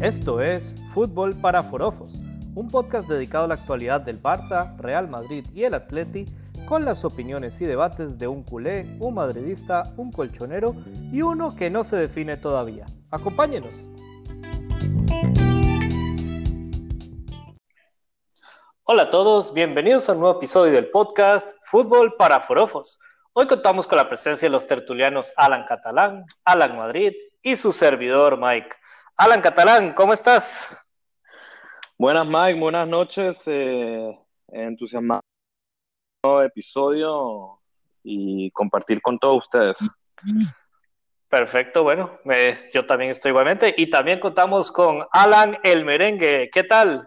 Esto es Fútbol para Forofos, un podcast dedicado a la actualidad del Barça, Real Madrid y el Atleti, con las opiniones y debates de un culé, un madridista, un colchonero y uno que no se define todavía. Acompáñenos. Hola a todos, bienvenidos a un nuevo episodio del podcast Fútbol para Forofos. Hoy contamos con la presencia de los tertulianos Alan Catalán, Alan Madrid y su servidor Mike. Alan Catalán, ¿cómo estás? Buenas Mike, buenas noches, eh, entusiasmado episodio y compartir con todos ustedes. Perfecto, bueno, yo también estoy igualmente y también contamos con Alan el merengue. ¿Qué tal?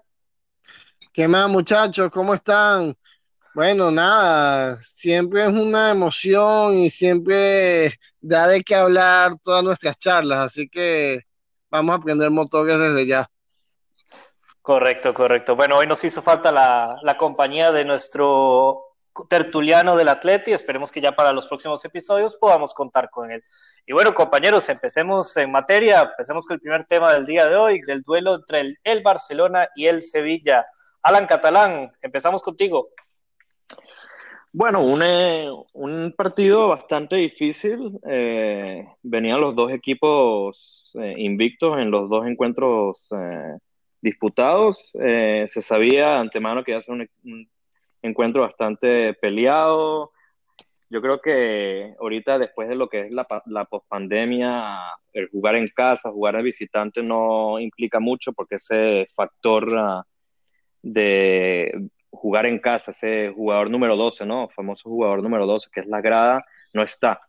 ¿Qué más muchachos? ¿Cómo están? Bueno, nada, siempre es una emoción y siempre da de qué hablar todas nuestras charlas, así que vamos a aprender motores desde ya. Correcto, correcto. Bueno, hoy nos hizo falta la, la compañía de nuestro tertuliano del Atleti, esperemos que ya para los próximos episodios podamos contar con él. Y bueno, compañeros, empecemos en materia, empecemos con el primer tema del día de hoy, del duelo entre el, el Barcelona y el Sevilla. Alan Catalán, empezamos contigo. Bueno, un, eh, un partido bastante difícil. Eh, venían los dos equipos eh, invictos en los dos encuentros disputados. se sabía antemano que iba a ser un, encuentro bastante peleado. Yo creo que ahorita, después de lo que es la, la pospandemia, el jugar en casa, jugar de visitante no implica mucho porque ese factor uh, de jugar en casa, ese jugador número 12, ¿no? Famoso jugador número 12, que es la grada, no está.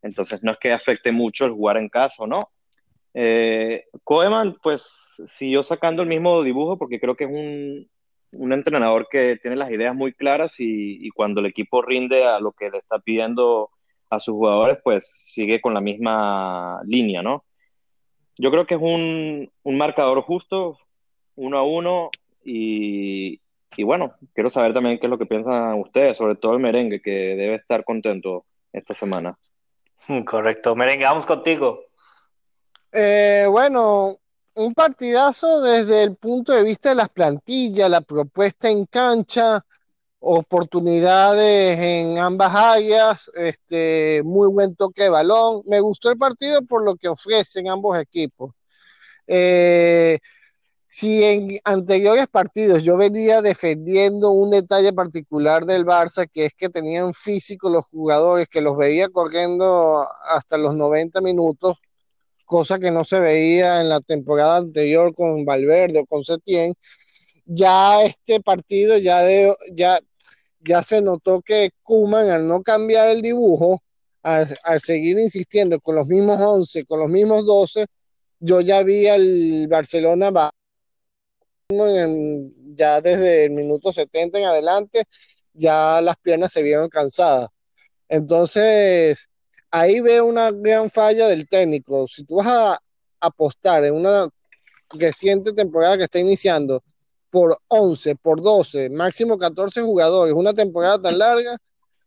Entonces no es que afecte mucho el jugar en casa o no. Eh, pues siguió sacando el mismo dibujo porque creo que es un, un entrenador que tiene las ideas muy claras y, y, cuando el equipo rinde a lo que le está pidiendo a sus jugadores, pues sigue con la misma línea, ¿no? Yo creo que es un, un marcador justo, uno a uno, y, y bueno, quiero saber también qué es lo que piensan ustedes, sobre todo el merengue, que debe estar contento esta semana. Correcto, merengue, vamos contigo. Eh, bueno, un partidazo desde el punto de vista de las plantillas, la propuesta en cancha, oportunidades en ambas áreas, este, muy buen toque de balón. Me gustó el partido por lo que ofrecen ambos equipos. Eh, si en anteriores partidos yo venía defendiendo un detalle particular del Barça, que es que tenían físico los jugadores, que los veía corriendo hasta los 90 minutos, cosa que no se veía en la temporada anterior con Valverde o con Setién, ya este partido ya, ya, ya se notó que Kuman al no cambiar el dibujo, al, al seguir insistiendo con los mismos 11, con los mismos 12, yo ya vi al Barcelona ya desde el minuto 70 en adelante, ya las piernas se vieron cansadas. Entonces, ahí veo una gran falla del técnico. Si tú vas a apostar en una reciente temporada que está iniciando por 11, por 12, máximo 14 jugadores, una temporada tan larga,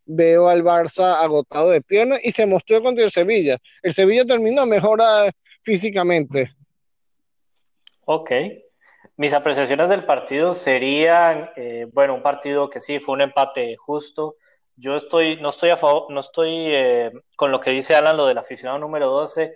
veo al Barça agotado de piernas y se mostró contra el Sevilla. El Sevilla terminó mejor físicamente. Ok, mis apreciaciones del partido serían, eh, bueno, un partido que sí fue un empate justo. Yo estoy, no estoy a favor, no estoy eh, con lo que dice Alan, lo del aficionado número 12.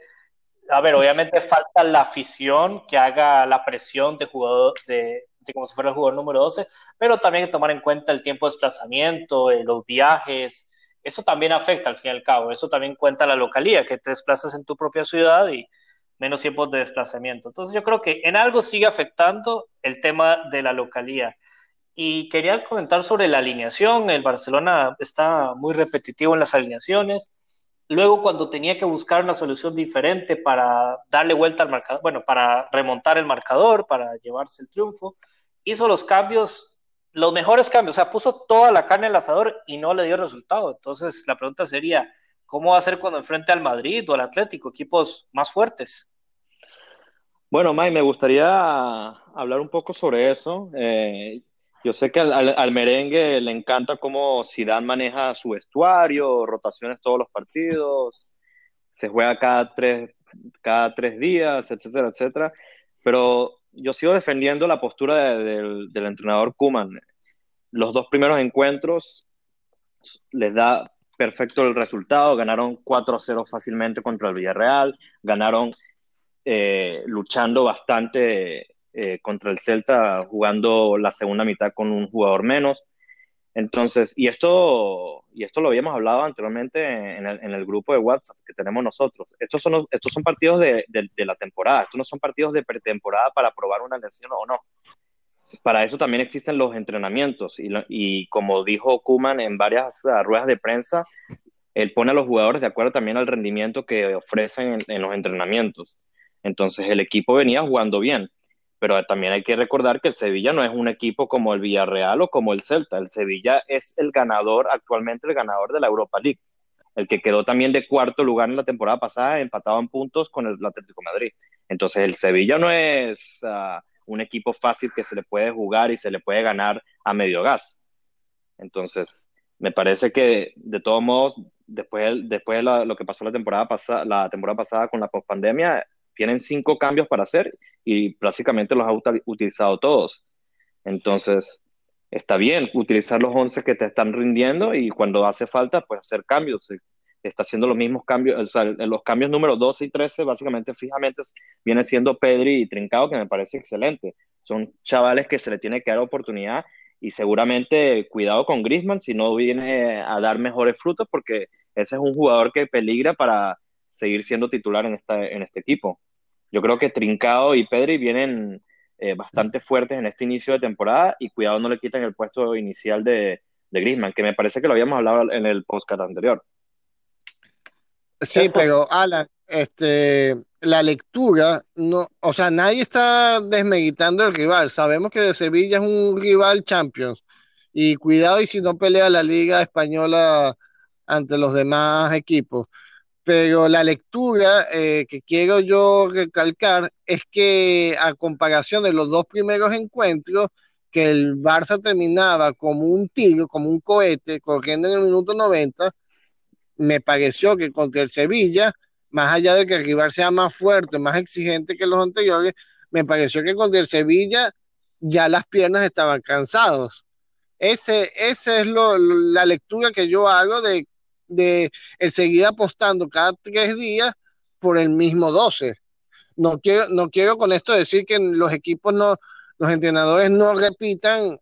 A ver, obviamente falta la afición que haga la presión de jugador, de, como si fuera el jugador número 12, pero también tomar en cuenta el tiempo de desplazamiento, eh, los viajes. Eso también afecta al fin y al cabo. Eso también cuenta la localía, que te desplazas en tu propia ciudad y menos tiempos de desplazamiento. Entonces yo creo que en algo sigue afectando el tema de la localía. Y quería comentar sobre la alineación. El Barcelona está muy repetitivo en las alineaciones. Luego, cuando tenía que buscar una solución diferente para darle vuelta al marcador, bueno, para remontar el marcador, para llevarse el triunfo, hizo los cambios, los mejores cambios, o sea, puso toda la carne al asador y no le dio resultado. Entonces, la pregunta sería, ¿cómo va a ser cuando enfrente al Madrid o al Atlético, equipos más fuertes? Bueno, Mike, me gustaría hablar un poco sobre eso. Eh, yo sé que al, al, merengue le encanta cómo Zidane maneja su vestuario, rotaciones todos los partidos, se juega cada tres, cada tres días, etcétera, etcétera. pero yo sigo defendiendo la postura del entrenador Kuman. Los dos primeros encuentros les da perfecto el resultado, ganaron 4-0 fácilmente contra el Villarreal, ganaron eh, luchando bastante eh, contra el Celta, jugando la segunda mitad con un jugador menos. Entonces, y esto, y esto lo habíamos hablado anteriormente en el, en el grupo de WhatsApp que tenemos nosotros. Estos son, estos son partidos de, de, la temporada, estos no son partidos de pretemporada para probar una lesión o no. Para eso también existen los entrenamientos y, y como dijo Kuman en varias ruedas de prensa, él pone a los jugadores de acuerdo también al rendimiento que ofrecen en, en los entrenamientos. Entonces el equipo venía jugando bien pero también hay que recordar que el Sevilla no es un equipo como el Villarreal o como el Celta. El Sevilla es el ganador, actualmente el ganador de la Europa League, el que quedó también de cuarto lugar en la temporada pasada, empatado en puntos con el Atlético Madrid. Entonces el Sevilla no es uh, un equipo fácil que se le puede jugar y se le puede ganar a medio gas. Entonces, me parece que de todos modos, después, después de lo que pasó la temporada, pasada, la temporada pasada con la pospandemia, tienen cinco cambios para hacer y prácticamente los ha utilizado todos. Entonces, está bien utilizar los 11 que te están rindiendo y cuando hace falta, pues hacer cambios. Está haciendo los mismos cambios, o los cambios número 12 y 13, básicamente, fijamente, viene siendo Pedri y Trincado, que me parece excelente. Son chavales que se le tiene que dar oportunidad y seguramente cuidado con Griezmann si no viene a dar mejores frutos, porque ese es un jugador que peligra para seguir siendo titular en, esta, en este equipo. Yo creo que Trincado y Pedri vienen eh, bastante fuertes en este inicio de temporada y cuidado no le quiten el puesto inicial de, de Griezmann, que me parece que lo habíamos hablado en el podcast anterior. Sí, pero Alan, este, la lectura, no, o sea, nadie está desmeditando el rival. Sabemos que de Sevilla es un rival Champions. Y cuidado y si no pelea la Liga Española ante los demás equipos pero la lectura eh, que quiero yo recalcar es que a comparación de los dos primeros encuentros, que el Barça terminaba como un tiro, como un cohete, corriendo en el minuto 90, me pareció que contra el Sevilla, más allá de que el rival sea más fuerte, más exigente que los anteriores, me pareció que contra el Sevilla ya las piernas estaban cansados. Ese, esa es lo, la lectura que yo hago de de el seguir apostando cada tres días por el mismo 12. No quiero, no quiero con esto decir que los equipos no, los entrenadores no repitan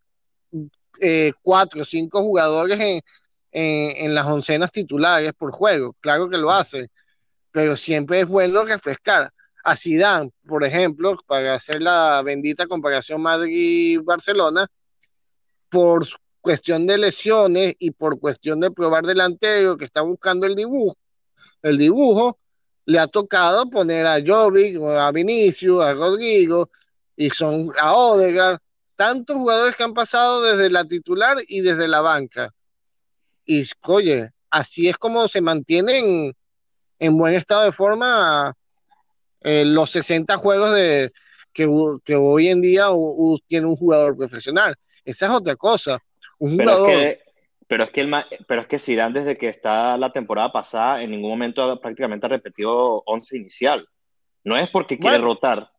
eh, cuatro o cinco jugadores en, en, las oncenas titulares por juego. Claro que lo hace, pero siempre es bueno refrescar. A Zidane, por ejemplo, para hacer la bendita comparación Madrid-Barcelona, por cuestión de lesiones y por cuestión de probar delantero que está buscando el dibujo, el dibujo, le ha tocado poner a Jovic, a Vinicius, a Rodrigo, y son a Odegaard, tantos jugadores que han pasado desde la titular y desde la banca. Y oye, así es como se mantienen en buen estado de forma eh, los 60 juegos de, que, que hoy en día tiene un jugador profesional. Esa es otra cosa pero es que, pero es que, el, pero es que Zidane desde que está la temporada pasada en ningún momento prácticamente ha repetido 11 inicial. No es porque quiere rotar,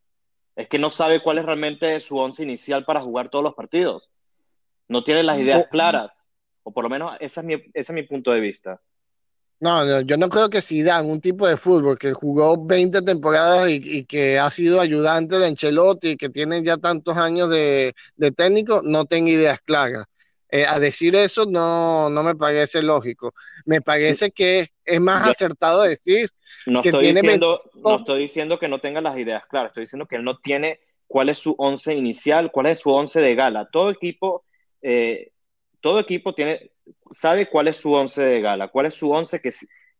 es que no sabe cuál es realmente su 11 inicial para jugar todos los partidos. No tiene las ideas claras, o por lo menos ese es mi, ese es mi punto de vista. No, yo no creo que Zidane, un tipo de fútbol que jugó 20 temporadas y, que ha sido ayudante de Ancelotti y que tiene ya tantos años de, de técnico, no tenga ideas claras. Eh, a decir eso no, no me parece lógico. Me parece que es más acertado decir no que estoy tiene diciendo, No estoy diciendo que no tenga las ideas claras, estoy diciendo que él no tiene cuál es su once inicial, cuál es su once de gala. Todo equipo, eh, todo equipo tiene, sabe cuál es su once de gala, cuál es su once que,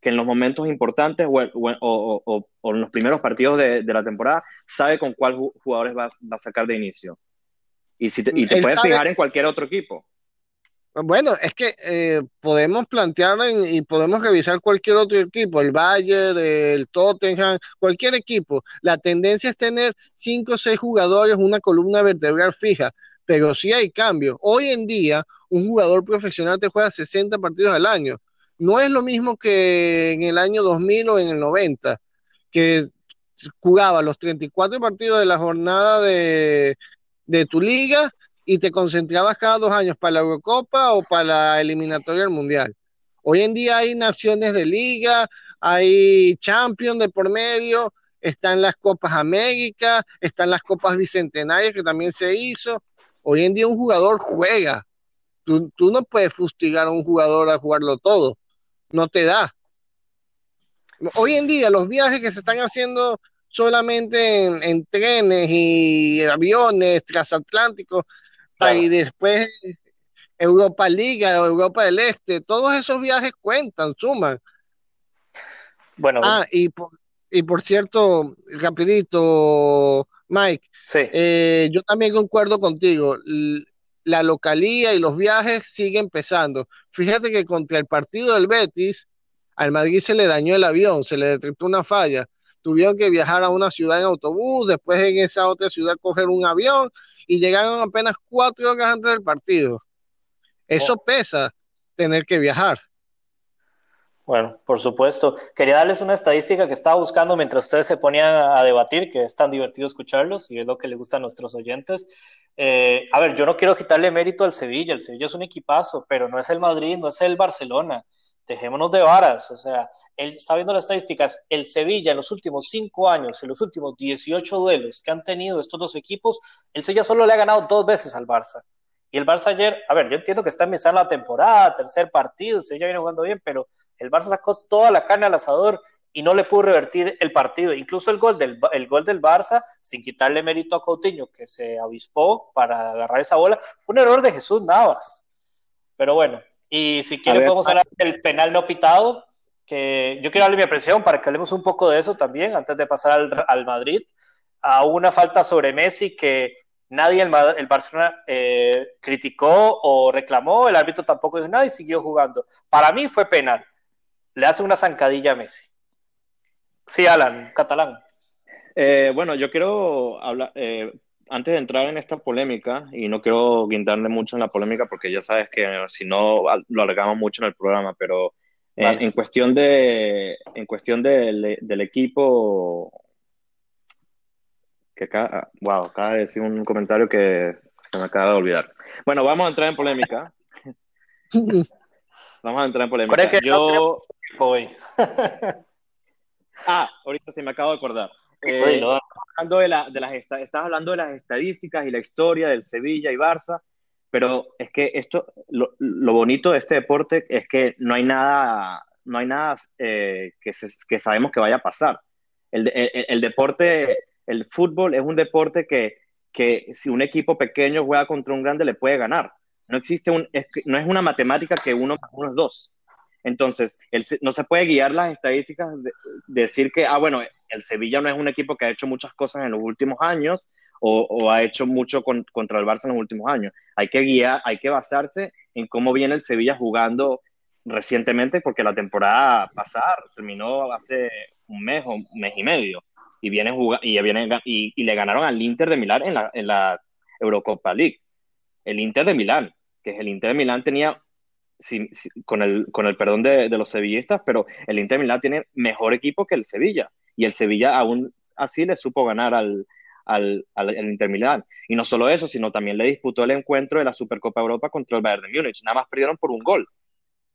que en los momentos importantes o, o, o, o en los primeros partidos de, de, la temporada sabe con cuál jugadores va, va, a sacar de inicio. Y, si te, y te puedes fijar en cualquier otro equipo. Bueno, es que eh, podemos plantear y podemos revisar cualquier otro equipo, el Bayern, el Tottenham, cualquier equipo. La tendencia es tener cinco o seis jugadores, una columna vertebral fija, pero sí hay cambios. Hoy en día, un jugador profesional te juega 60 partidos al año. No es lo mismo que en el año 2000 o en el 90, que jugabas los 34 partidos de la jornada de, de tu liga y te concentrabas cada dos años para la Eurocopa o para la eliminatoria del Mundial. Hoy en día hay naciones de liga, hay Champions de por medio, están las Copas América, están las Copas Bicentenarias que también se hizo. Hoy en día un jugador juega. Tú, tú no puedes fustigar a un jugador a jugarlo todo. No te da. Hoy en día los viajes que se están haciendo solamente en, trenes y aviones transatlánticos y después Europa Liga, Europa del Este, todos esos viajes cuentan, suman. Bueno, ah, y por, y por cierto, rapidito, Mike, eh, yo también concuerdo contigo. La localía y los viajes siguen pesando. Fíjate que contra el partido del Betis, al Madrid se le dañó el avión, se le detectó una falla. Tuvieron que viajar a una ciudad en autobús, después en esa otra ciudad coger un avión y llegaron apenas cuatro horas antes del partido. Eso oh. pesa, tener que viajar. Bueno, por supuesto. Quería darles una estadística que estaba buscando mientras ustedes se ponían a debatir, que es tan divertido escucharlos y es lo que le gusta a nuestros oyentes. Eh, a ver, yo no quiero quitarle mérito al Sevilla, el Sevilla es un equipazo, pero no es el Madrid, no es el Barcelona. Dejémonos de varas, o sea, él está viendo las estadísticas, el Sevilla en los últimos cinco años, en los últimos 18 duelos que han tenido estos dos equipos, el Sevilla solo le ha ganado dos veces al Barça. Y el Barça ayer, a ver, yo entiendo que está empezando la temporada, tercer partido, se ya viene jugando bien, pero el Barça sacó toda la carne al asador y no le pudo revertir el partido. Incluso el gol del, el gol del Barça, sin quitarle mérito a Coutinho, que se avispó para agarrar esa bola, fue un error de Jesús Navas. Pero bueno, y si quieren podemos hablar del penal no pitado, que yo quiero darle mi apreciación para que hablemos un poco de eso también, antes de pasar al, al Madrid, a una falta sobre Messi que nadie el, el Barcelona eh, criticó o reclamó, el árbitro tampoco dijo nada y siguió jugando. Para mí fue penal. Le hace una zancadilla a Messi. Sí, Alan, catalán. Eh, bueno, yo quiero hablar, eh, antes de entrar en esta polémica, y no quiero guindarle mucho en la polémica porque ya sabes que si no lo alargamos mucho en el programa, pero en, cuestión, de, en cuestión del equipo que acá, wow, acaba de decir un comentario que se me acaba de olvidar. Bueno, vamos a entrar en polémica. vamos a entrar en polémica. Yo... ah, ahorita sí me acabo de acordar. Eh, hablando de, la, de las estás hablando de las estadísticas y la historia del Sevilla y Barça, pero es que esto, lo, lo bonito de este deporte es que no hay nada, no hay nada eh, que, que sabemos que vaya a pasar. El, el, el, deporte el fútbol es un deporte que, si un equipo pequeño juega contra un grande le puede ganar. No existe un, no es una matemática que uno más uno es dos. Entonces, no se puede guiar las estadísticas de, decir que, ah, bueno, el Sevilla no es un equipo que ha hecho muchas cosas en los últimos años o, ha hecho mucho contra el Barça en los últimos años. Hay que guiar, hay que basarse en cómo viene el Sevilla jugando recientemente, porque la temporada pasada terminó hace un mes o un mes y medio y vienen, y, y, le ganaron al Inter de Milán en la, en la Eurocopa League. El Inter de Milán, que es el Inter de Milán tenía, con, el, con el perdón de, de, los sevillistas, pero el Inter Milán tiene mejor equipo que el Sevilla. Y el Sevilla aún así le supo ganar al, al, al, Inter Milán. Y no solo eso, sino también le disputó el encuentro de la Supercopa Europa contra el Bayern de Múnich. Nada más perdieron por un gol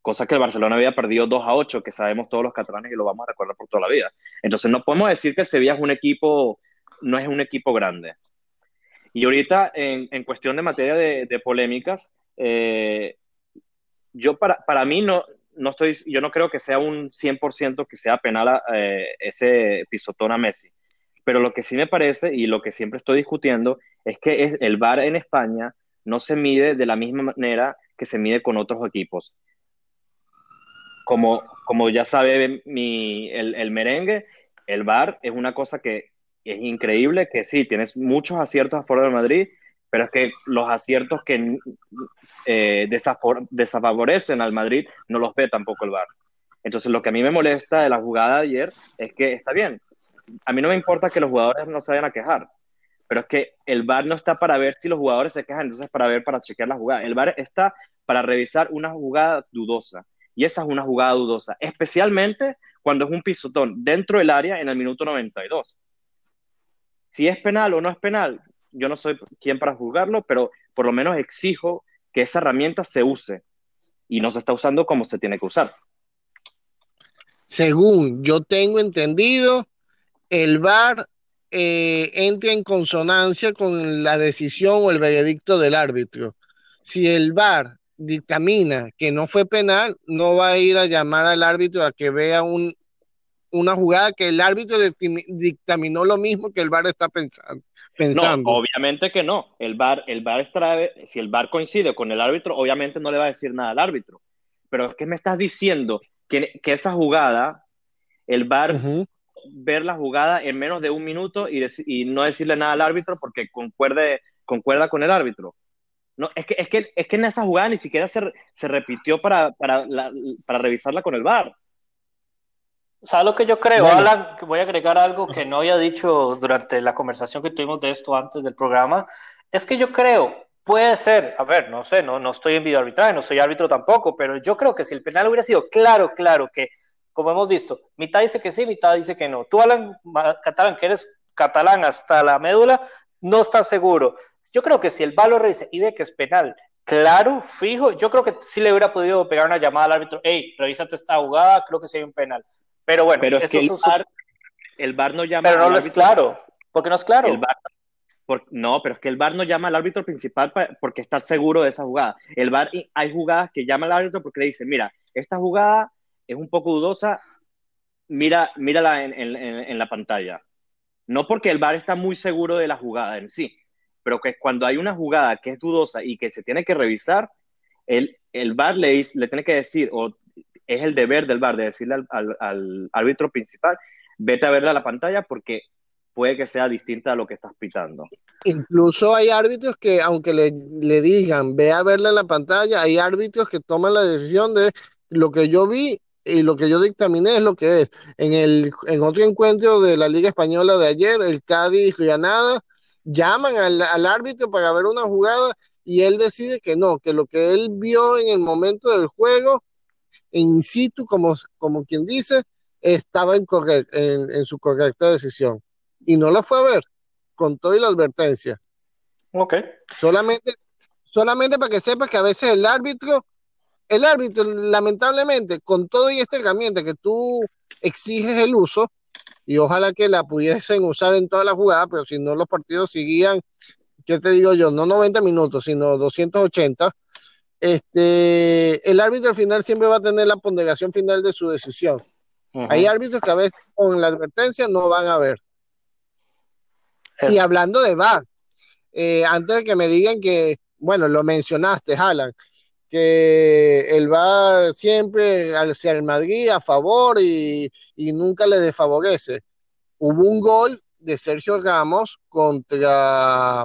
cosa que el Barcelona había perdido 2 a 8, que sabemos todos los catalanes y lo vamos a recordar por toda la vida. Entonces no podemos decir que el Sevilla es un equipo, no es un equipo grande. Y ahorita, en, en cuestión de materia de, de polémicas, eh, yo para, para mí no, no estoy, yo no creo que sea un 100% que sea penal eh, ese pisotón a Messi. Pero lo que sí me parece y lo que siempre estoy discutiendo es que el VAR en España no se mide de la misma manera que se mide con otros equipos como, como ya sabe mi, el, el, merengue, el bar es una cosa que es increíble, que sí, tienes muchos aciertos a favor de Madrid, pero es que los aciertos que eh, desfavorecen al Madrid no los ve tampoco el bar. Entonces, lo que a mí me molesta de la jugada de ayer es que está bien. A mí no me importa que los jugadores no se vayan a quejar, pero es que el VAR no está para ver si los jugadores se quejan, entonces para ver, para chequear la jugada. El VAR está para revisar una jugada dudosa. Y esa es una jugada dudosa, especialmente cuando es un pisotón dentro del área en el minuto 92. Si es penal o no es penal, yo no soy quien para juzgarlo, pero por lo menos exijo que esa herramienta se use y no se está usando como se tiene que usar. Según yo tengo entendido, el VAR eh, entra en consonancia con la decisión o el veredicto del árbitro. Si el VAR dictamina que no fue penal, no va a ir a llamar al árbitro a que vea un, una jugada que el árbitro dictaminó lo mismo que el VAR está pensando. No, obviamente que no. El VAR, el VAR si el VAR coincide con el árbitro, obviamente no le va a decir nada al árbitro. Pero es que me estás diciendo que, que esa jugada, el VAR ver la jugada en menos de un minuto y, y, no decirle nada al árbitro porque concuerde, concuerda con el árbitro. No, es que, es que, es que en esa jugada ni siquiera se, se repitió para, para, para revisarla con el VAR. ¿Sabes lo que yo creo, Alan? voy a agregar algo que no había dicho durante la conversación que tuvimos de esto antes del programa. Es que yo creo, puede ser, a ver, no sé, no, no estoy en video arbitraje, no soy árbitro tampoco, pero yo creo que si el penal hubiera sido claro, claro, que como hemos visto, mitad dice que sí, mitad dice que no. Tú, Alan Catalán, que eres catalán hasta la médula, no estás seguro. Yo creo que si el VAR lo revisa y ve que es penal, claro, fijo, yo creo que sí le hubiera podido pegar una llamada al árbitro, hey, revísate esta jugada, creo que sí hay un penal. Pero bueno, pero es que el, VAR, no llama Pero no lo es claro, porque no es claro. no, pero es que el VAR no llama al árbitro principal porque está seguro de esa jugada. El VAR hay jugadas que llama al árbitro porque le dice, mira, esta jugada es un poco dudosa, mira, mírala en, la pantalla. No porque el VAR está muy seguro de la jugada en sí, pero que cuando hay una jugada que es dudosa y que se tiene que revisar, el, el VAR le, le tiene que decir, o es el deber del VAR de decirle al, árbitro principal, vete a verla a la pantalla porque puede que sea distinta a lo que estás pitando. Incluso hay árbitros que, aunque le, le, digan, ve a verla en la pantalla, hay árbitros que toman la decisión de lo que yo vi y lo que yo dictaminé es lo que es. En, el, en otro encuentro de la Liga Española de ayer, el Cádiz Granada, llaman al, al, árbitro para ver una jugada y él decide que no, que lo que él vio en el momento del juego, in situ, como, como quien dice, estaba en, en, su correcta decisión. Y no la fue a ver, con toda la advertencia. Ok. Solamente, solamente para que sepas que a veces el árbitro el árbitro, lamentablemente, con todo y esta herramienta que tú exiges el uso, y ojalá que la pudiesen usar en toda la jugada, pero si no los partidos seguían, ¿qué te digo yo? No 90 minutos, sino 280. Este, el árbitro al final siempre va a tener la ponderación final de su decisión. Hay árbitros que a veces con la advertencia no van a ver. Y hablando de VAR, eh, antes de que me digan que, bueno, lo mencionaste, Alan, que el VAR siempre hacia el Madrid a favor y, nunca le desfavorece. Hubo un gol de Sergio Ramos contra,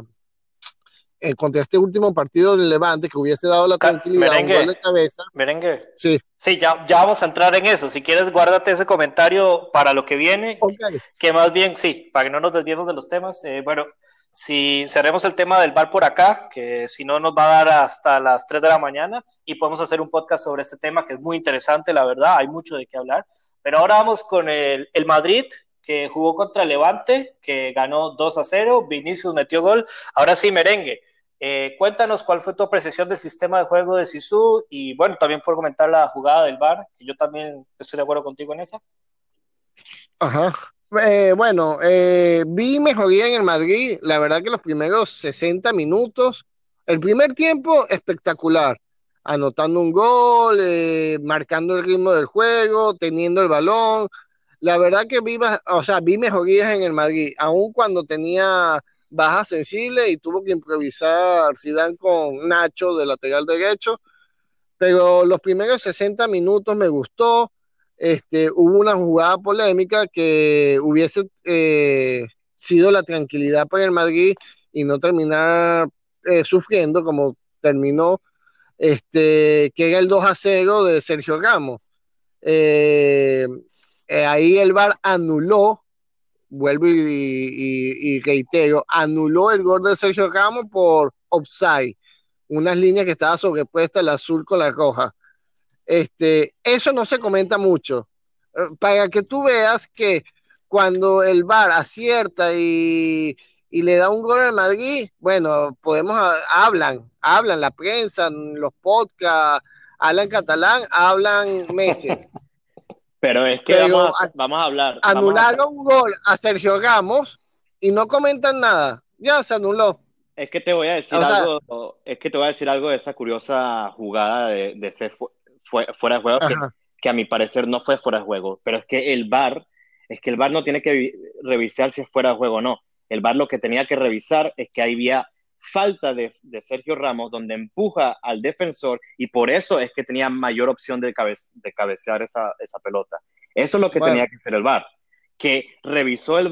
eh, contra este último partido del Levante que hubiese dado la tranquilidad, un gol de cabeza. Merengue. Sí. Sí, ya, ya vamos a entrar en eso. Si quieres, guárdate ese comentario para lo que viene. Que más bien, sí, para que no nos desviemos de los temas. Eh, bueno, si cerremos el tema del bar por acá, que si no nos va a dar hasta las 3 de la mañana y podemos hacer un podcast sobre este tema que es muy interesante, la verdad, hay mucho de qué hablar. Pero ahora vamos con el, el Madrid, que jugó contra Levante, que ganó 2 a 0, Vinicius metió gol. Ahora sí, merengue. Eh, cuéntanos cuál fue tu apreciación del sistema de juego de Sisu y bueno, también por comentar la jugada del bar, que yo también estoy de acuerdo contigo en esa. Ajá, eh, bueno, eh, vi mejoría en el Madrid. La verdad que los primeros 60 minutos, el primer tiempo espectacular, anotando un gol, eh, marcando el ritmo del juego, teniendo el balón. La verdad que vi, o sea, vi mejorías en el Madrid, aun cuando tenía baja sensible y tuvo que improvisar Zidane con Nacho de lateral derecho. Pero los primeros 60 minutos me gustó este, hubo una jugada polémica que hubiese eh, sido la tranquilidad para el Madrid y no terminar eh, sufriendo como terminó, este, que era el 2 a 0 de Sergio Ramos. Eh, ahí el VAR anuló, vuelvo y, reitero, anuló el gol de Sergio Ramos por offside, unas líneas que estaba sobrepuesta el azul con la roja. Este, eso no se comenta mucho. Eh, para que tú veas que cuando el VAR acierta y, le da un gol al Madrid, bueno, podemos, hablan, hablan la prensa, los podcasts, hablan catalán, hablan meses. Pero es que vamos, a, hablar. Anularon un gol a Sergio Ramos y no comentan nada. Ya se anuló. Es que te voy a decir algo, es que te voy a decir algo de esa curiosa jugada de, de ser fuera de juego, que, a mi parecer no fue fuera de juego, pero es que el VAR, es que el VAR no tiene que revisar si es fuera de juego o no. El VAR lo que tenía que revisar es que había falta de, Sergio Ramos donde empuja al defensor y por eso es que tenía mayor opción de, de cabecear esa, pelota. Eso es lo que tenía que hacer el VAR, que revisó, el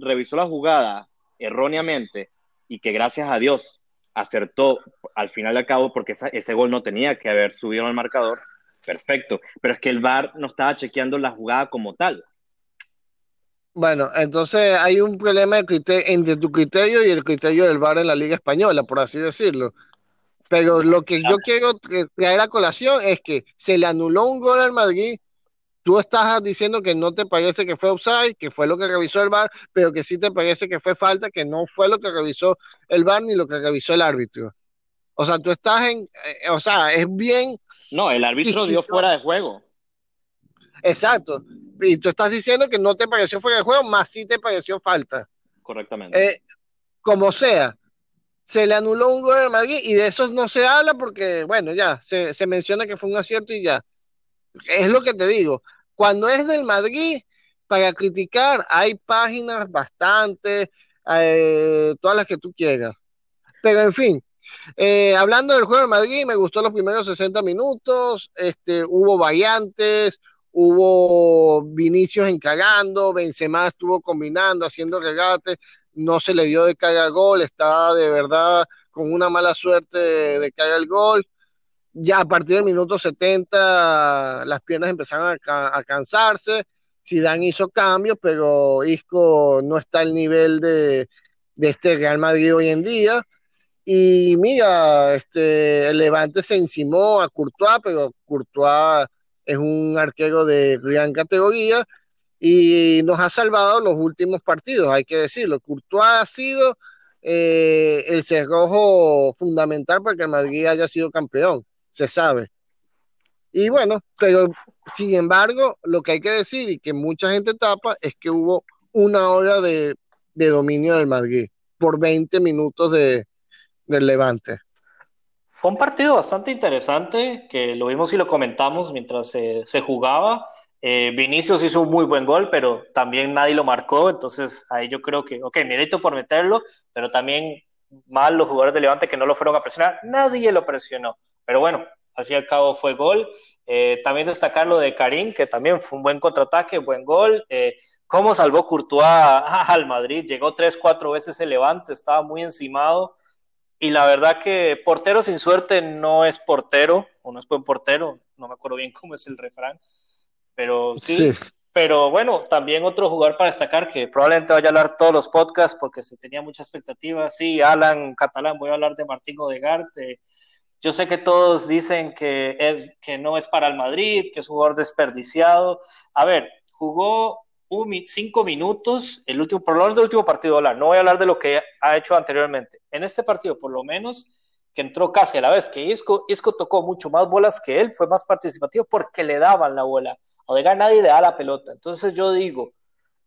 revisó la jugada erróneamente y que gracias a Dios acertó al final y al cabo porque ese gol no tenía que haber subido al marcador, perfecto. Pero es que el VAR no estaba chequeando la jugada como tal. Bueno, entonces hay un problema entre tu criterio y el criterio del VAR en la Liga Española, por así decirlo. Pero lo que yo quiero traer a colación es que se le anuló un gol al Madrid tú estás diciendo que no te parece que fue offside, que fue lo que revisó el VAR, pero que sí te parece que fue falta, que no fue lo que revisó el VAR ni lo que revisó el árbitro. O sea, tú estás en, eh, o sea, es bien... No, el árbitro dio fuera de juego. Exacto. Y tú estás diciendo que no te pareció fuera de juego, más sí te pareció falta. Correctamente. Eh, como sea, se le anuló un gol al Madrid y de eso no se habla porque, bueno, ya, se, se menciona que fue un acierto y ya. Es lo que te digo. Cuando es del Madrid, para criticar, hay páginas bastante, eh, todas las que tú quieras. Pero en fin, eh, hablando del juego del Madrid, me gustó los primeros 60 minutos, este, hubo variantes, hubo Vinicius encarando, Benzema estuvo combinando, haciendo regates, no se le dio de caer gol, estaba de verdad con una mala suerte de, de caer el gol ya a partir del minuto 70 las piernas empezaron a, cansarse. Zidane hizo cambios, pero Isco no está al nivel de, este Real Madrid hoy en día. Y mira, este, el Levante se encimó a Courtois, pero Courtois es un arquero de gran categoría y nos ha salvado los últimos partidos, hay que decirlo. Courtois ha sido eh, el cerrojo fundamental para que el Madrid haya sido campeón se sabe. Y bueno, pero sin embargo, lo que hay que decir y que mucha gente tapa es que hubo una hora de, dominio del Madrid por 20 minutos de, del Levante. Fue un partido bastante interesante que lo vimos y lo comentamos mientras se, jugaba. Eh, Vinicius hizo un muy buen gol, pero también nadie lo marcó, entonces ahí yo creo que, ok, mérito por meterlo, pero también mal los jugadores de Levante que no lo fueron a presionar, nadie lo presionó. Pero bueno, al fin y al cabo fue gol. Eh, también destacar lo de Karim, que también fue un buen contraataque, buen gol. Eh, cómo salvó Courtois al Madrid, llegó tres, cuatro veces el Levante, estaba muy encimado. Y la verdad que portero sin suerte no es portero, o no es buen portero, no me acuerdo bien cómo es el refrán, pero sí. Pero bueno, también otro jugador para destacar que probablemente vaya a hablar todos los podcasts porque se tenía mucha expectativa. Sí, Alan Catalán, voy a hablar de Martín Odegaard, de yo sé que todos dicen que, es, que no es para el Madrid, que es un jugador desperdiciado. A ver, jugó cinco minutos, el último, por lo menos del último partido, no voy a hablar de lo que ha hecho anteriormente. En este partido, por lo menos, que entró casi a la vez que Isco, Isco tocó mucho más bolas que él, fue más participativo porque le daban la bola. A Odegaard nadie le da la pelota. Entonces yo digo,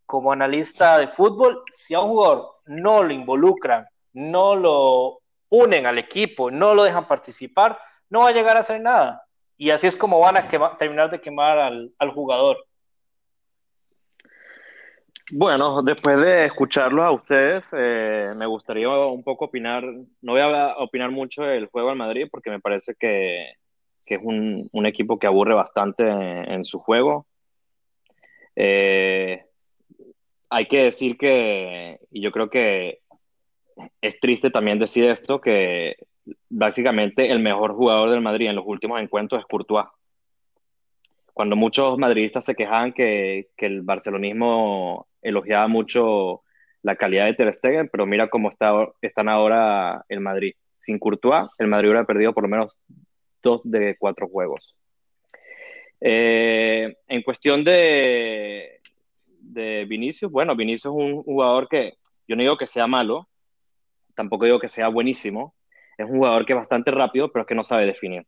como analista de fútbol, si a un jugador no lo involucran, no lo unen al equipo, no lo dejan participar, no va a llegar a hacer nada. Y así es como van a terminar de quemar al, jugador. Bueno, después de escucharlos a ustedes, eh, me gustaría un poco opinar, no voy a opinar mucho del juego al Madrid porque me parece que, es un, equipo que aburre bastante en, su juego. Eh, hay que decir que, y yo creo que es triste también decir esto, que básicamente el mejor jugador del Madrid en los últimos encuentros es Courtois. Cuando muchos madridistas se quejaban que, el barcelonismo elogiaba mucho la calidad de Ter Stegen, pero mira cómo está, están ahora el Madrid. Sin Courtois, el Madrid hubiera perdido por lo menos dos de cuatro juegos. Eh, en cuestión de, de Vinicius, bueno, Vinicius es un jugador que yo no digo que sea malo, tampoco digo que sea buenísimo, es un jugador que es bastante rápido, pero es que no sabe definir.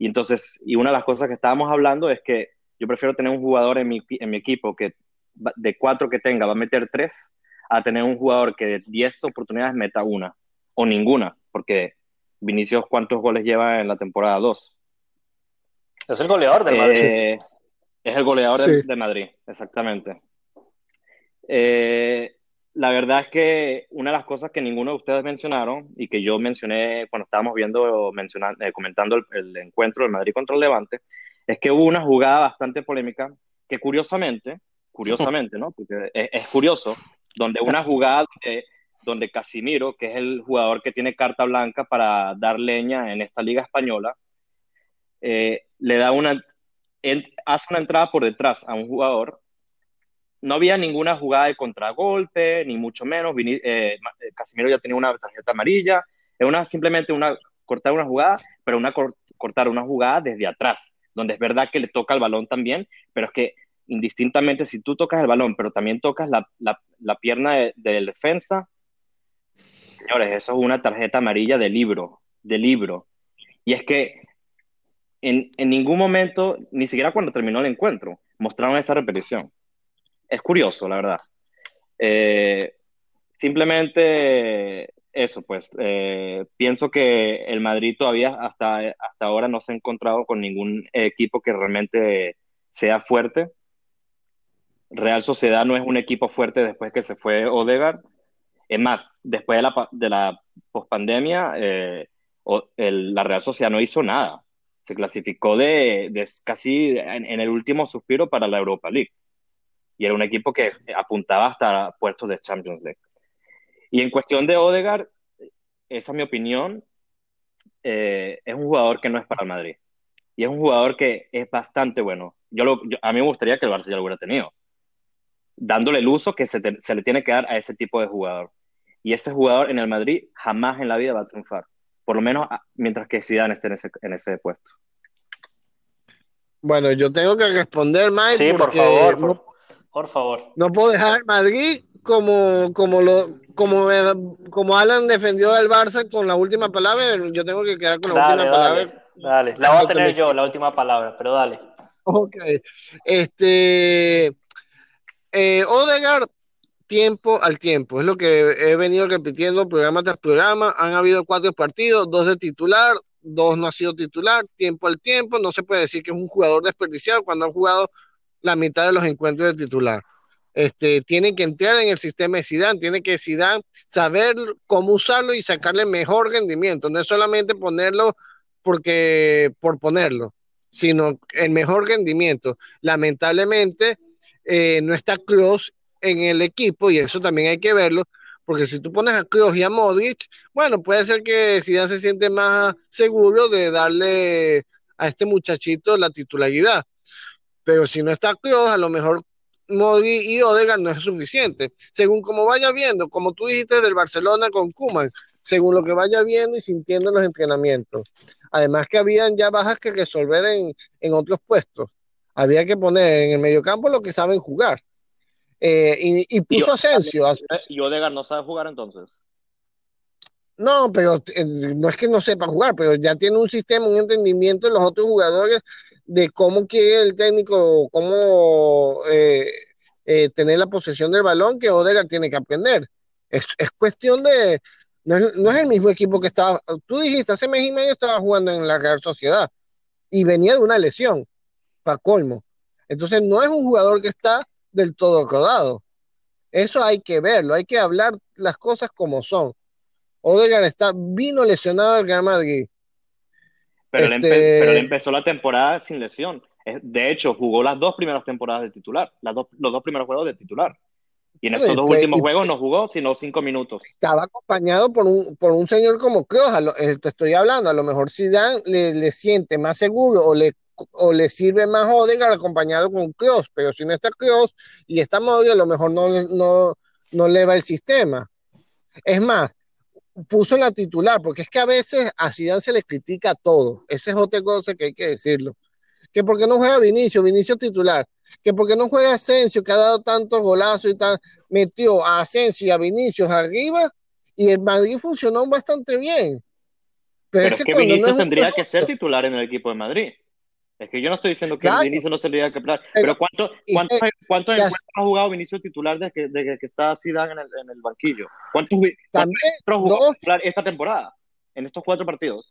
Y entonces, y una de las cosas que estábamos hablando es que yo prefiero tener un jugador en mi, en mi equipo que de cuatro que tenga va a meter tres, a tener un jugador que de diez oportunidades meta una, o ninguna, porque Vinicius, ¿cuántos goles lleva en la temporada? Dos. Es el goleador del Madrid. Eh, es el goleador de, Madrid, exactamente. Eh, la verdad es que una de las cosas que ninguno de ustedes mencionaron y que yo mencioné cuando estábamos viendo, mencionando, eh, comentando el, encuentro del Madrid contra el Levante, es que hubo una jugada bastante polémica que curiosamente, curiosamente, ¿no? Porque es, curioso, donde una jugada donde Casimiro, que es el jugador que tiene carta blanca para dar leña en esta liga española, eh, le da una, hace una entrada por detrás a un jugador. No había ninguna jugada de contragolpe, ni mucho menos. Eh, eh, Casimiro ya tenía una tarjeta amarilla. Es una, simplemente una, cortar una jugada, pero una cortar una jugada desde atrás, donde es verdad que le toca el balón también, pero es que indistintamente si tú tocas el balón, pero también tocas la, la, pierna de, de, defensa, señores, eso es una tarjeta amarilla de libro, de libro. Y es que en, ningún momento, ni siquiera cuando terminó el encuentro, mostraron esa repetición. Es curioso, la verdad. Eh, simplemente eso, pues, eh, pienso que el Madrid todavía hasta, hasta ahora no se ha encontrado con ningún equipo que realmente sea fuerte. Real Sociedad no es un equipo fuerte después que se fue Odegaard. Es más, después de la, de la pospandemia, eh, la Real Sociedad no hizo nada se clasificó de, casi en, el último suspiro para la Europa League. Y era un equipo que apuntaba hasta puestos de Champions League. Y en cuestión de Odegaard, esa es mi opinión, eh, es un jugador que no es para el Madrid. Y es un jugador que es bastante bueno. Yo, a mí me gustaría que el Barça ya lo hubiera tenido. Dándole el uso que se, se le tiene que dar a ese tipo de jugador. Y ese jugador en el Madrid jamás en la vida va a triunfar por lo menos mientras que Zidane esté en ese, en ese puesto. Bueno, yo tengo que responder, Mike. Sí, por favor, por, favor. No puedo dejar Madrid como, como, lo, como, como Alan defendió al Barça con la última palabra, yo tengo que quedar con la última palabra. Dale, la voy a tener yo, la última palabra, pero dale. Ok. Este. Eh, Odegaard tiempo al tiempo. Es lo que he venido repitiendo programa tras programa. Han habido cuatro partidos, dos de titular, dos no ha sido titular, tiempo al tiempo. No se puede decir que es un jugador desperdiciado cuando ha jugado la mitad de los encuentros de titular. Este, tiene que entrar en el sistema de Zidane, tiene que Zidane saber cómo usarlo y sacarle mejor rendimiento. No es solamente ponerlo porque por ponerlo, sino el mejor rendimiento. Lamentablemente, eh, no está Kroos en el equipo y eso también hay que verlo, porque si tú pones a Kroos y a Modric, bueno, puede ser que Zidane se siente más seguro de darle a este muchachito la titularidad. Pero si no está Kroos, a lo mejor Modric y Odegaard no es suficiente. Según como vaya viendo, como tú dijiste del Barcelona con Kuman, según lo que vaya viendo y sintiendo los entrenamientos. Además que habían ya bajas que resolver en, en otros puestos. Había que poner en el mediocampo lo que saben jugar. Eh, y, puso Asensio. ¿Y Odegaard no sabe jugar entonces? No, pero eh, no es que no sepa jugar, pero ya tiene un sistema, un entendimiento de los otros jugadores de cómo quiere el técnico, cómo eh, tener la posesión del balón que Odegaard tiene que aprender. Es, cuestión de. No es, no es, el mismo equipo que estaba. Tú dijiste, hace mes y medio estaba jugando en la Real Sociedad y venía de una lesión, para colmo. Entonces, no es un jugador que está del todo rodado. Eso hay que verlo, hay que hablar las cosas como son. Odegaard está, vino lesionado al Real Madrid. Pero, él este empezó la temporada sin lesión. De hecho, jugó las dos primeras temporadas de titular, las dos, los dos primeros juegos de titular. Y en estos dos pues, últimos juegos no jugó, sino cinco minutos. Estaba acompañado por un, por un señor como Kroos, eh, te estoy hablando, a lo mejor Zidane le, le siente más seguro o le o le sirve más Odegaard acompañado con Kroos, pero si no está Kroos y está Modric, a lo mejor no, no, no le va el sistema. Es más, puso la titular, porque es que a veces a Zidane se le critica todo. Ese es otra cosa que hay que decirlo. Que porque no juega Vinicio, Vinicio titular. que porque no juega Asensio, que ha dado tantos golazos y tal, metió a Asensio y a Vinicius arriba y el Madrid funcionó bastante bien. Pero, es que, Vinicius tendría que ser titular en el equipo de Madrid. Es que yo no estoy diciendo que Vinicius no se tendría que hablar, pero, ¿cuánto, cuántos, cuántos encuentros ha jugado Vinicius titular desde que, desde que está Zidane en el, en el banquillo? ¿Cuántos, también jugó esta temporada, en estos cuatro partidos?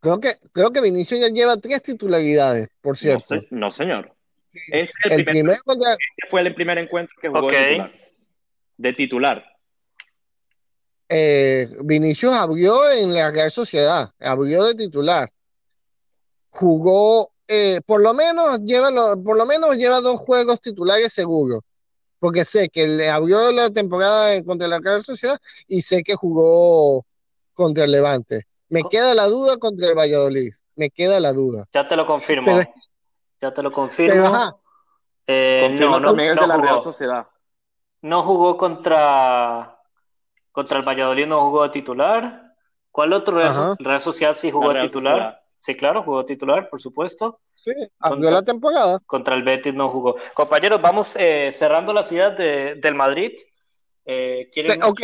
Creo que, creo que Vinicius ya lleva tres titularidades, por cierto. No, señor. Este, el primer, este fue el primer encuentro que jugó de titular. De titular. Eh, Vinicius abrió en la Real Sociedad, abrió de titular. Jugó, eh, por lo menos lleva por lo menos lleva dos juegos titulares seguros, porque sé que le abrió la temporada contra la Real Sociedad y sé que jugó contra el Levante. Me queda la duda contra el Valladolid, me queda la duda. Ya te lo confirmo. ya te lo confirmo. Eh, no, no, de la Real Sociedad. No jugó contra contra el Valladolid no jugó de titular. ¿Cuál otro Real, Social sí jugó de titular? Sí, claro, jugó titular, por supuesto. Sí, abrió la temporada. Contra el Betis no jugó. Compañeros, vamos eh, cerrando la ciudad de, del Madrid. Eh, ¿quieren... Ok.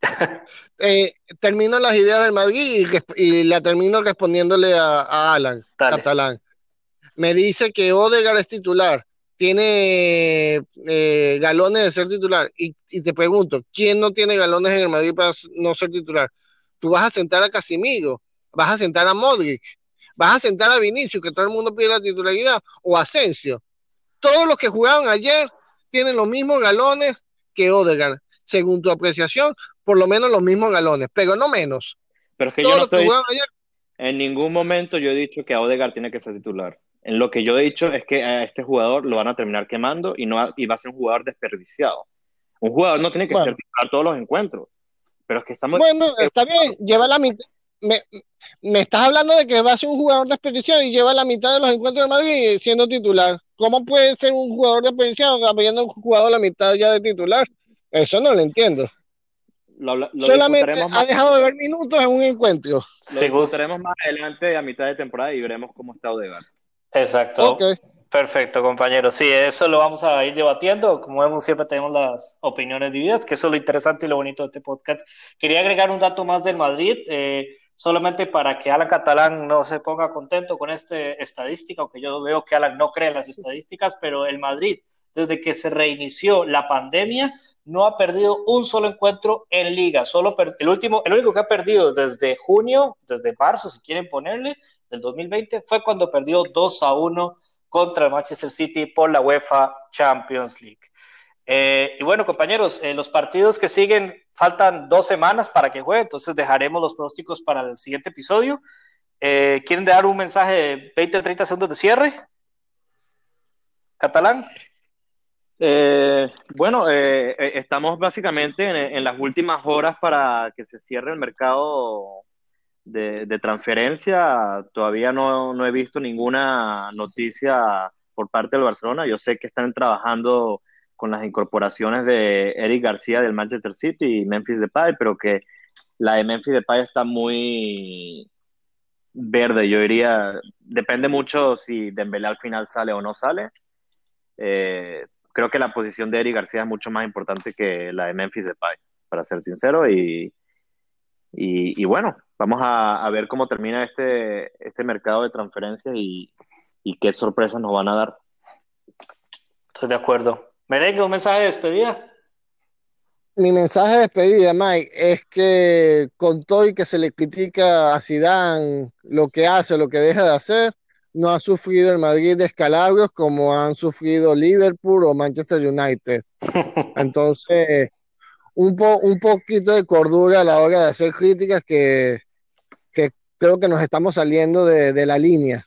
eh, termino las ideas del Madrid y, la termino respondiéndole a, Alan, catalán. Me dice que Odegaard es titular tiene eh, galones de ser titular. Y, te pregunto, ¿quién no tiene galones en el Madrid para no ser titular? Tú vas a sentar a Casimiro, vas a sentar a Modric, vas a sentar a Vinicius, que todo el mundo pide la titularidad, o a Asensio. Todos los que jugaron ayer tienen los mismos galones que Odegaard. Según tu apreciación, por lo menos los mismos galones, pero no menos. Pero es que yo no estoy... En ningún momento yo he dicho que a Odegaard tiene que ser titular. En lo que yo he dicho es que a este jugador lo van a terminar quemando y, no y va a ser un jugador desperdiciado. Un jugador no tiene que ser titular todos los encuentros. Pero es que estamos. Bueno, está bien, lleva la mitad. Me, me, estás hablando de que va a ser un jugador desperdiciado y lleva la mitad de los encuentros de Madrid siendo titular. ¿Cómo puede ser un jugador desperdiciado habiendo jugado la mitad ya de titular? Eso no lo entiendo. Solamente ha dejado de ver minutos en un encuentro. Lo discutiremos más adelante a mitad de temporada y veremos cómo está Odegaard. Exacto. Perfecto, compañero. Sí, eso lo vamos a ir debatiendo. Como vemos, siempre tenemos las opiniones divididas, que eso es lo interesante y lo bonito de este podcast. Quería agregar un dato más del Madrid, eh, solamente para que Alan Catalán no se ponga contento con esta estadística, aunque yo veo que Alan no cree en las estadísticas, pero el Madrid, desde que se reinició la pandemia, no ha perdido un solo encuentro en liga. Solo el último, el único que ha perdido desde junio, desde marzo, si quieren ponerle, del 2020, fue cuando perdió 2 a 1 contra el Manchester City por la UEFA Champions League. Eh, y bueno, compañeros, eh, los partidos que siguen faltan dos semanas para que juegue, entonces dejaremos los pronósticos para el siguiente episodio. Eh, ¿Quieren dar un mensaje de 20 o 30 segundos de cierre? ¿Catalán? bueno, estamos básicamente en, las últimas horas para que se cierre el mercado de, transferencia, todavía no, no, he visto ninguna noticia por parte del Barcelona. Yo sé que están trabajando con las incorporaciones de Eric García del Manchester City y Memphis Depay, pero que la de Memphis Depay está muy verde, yo diría, depende mucho si Dembélé al final sale o no sale. Eh, creo que la posición de Eric García es mucho más importante que la de Memphis Depay, para ser sincero, y, y, bueno, vamos a, ver cómo termina este, este mercado de transferencias y, qué sorpresas nos van a dar. Estoy de acuerdo. Merengue, un mensaje de despedida. Mi mensaje de despedida, Mike, es que con todo y que se le critica a Zidane lo que hace, lo que deja de hacer, no ha sufrido el Madrid descalabrios como han sufrido Liverpool o Manchester United. Entonces, un, un poquito de cordura a la hora de hacer críticas que, creo que nos estamos saliendo de, la línea.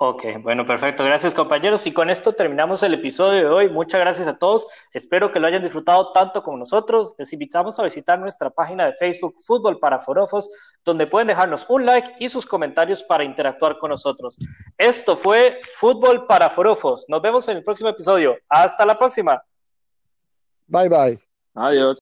Ok, bueno, perfecto. Gracias compañeros. Y con esto terminamos el episodio de hoy. Muchas gracias a todos. Espero que lo hayan disfrutado tanto como nosotros. Les invitamos a visitar nuestra página de Facebook Fútbol para Forofos, donde pueden dejarnos un like y sus comentarios para interactuar con nosotros. Esto fue Fútbol para Forofos. Nos vemos en el próximo episodio. Hasta la próxima. Bye bye. Adiós.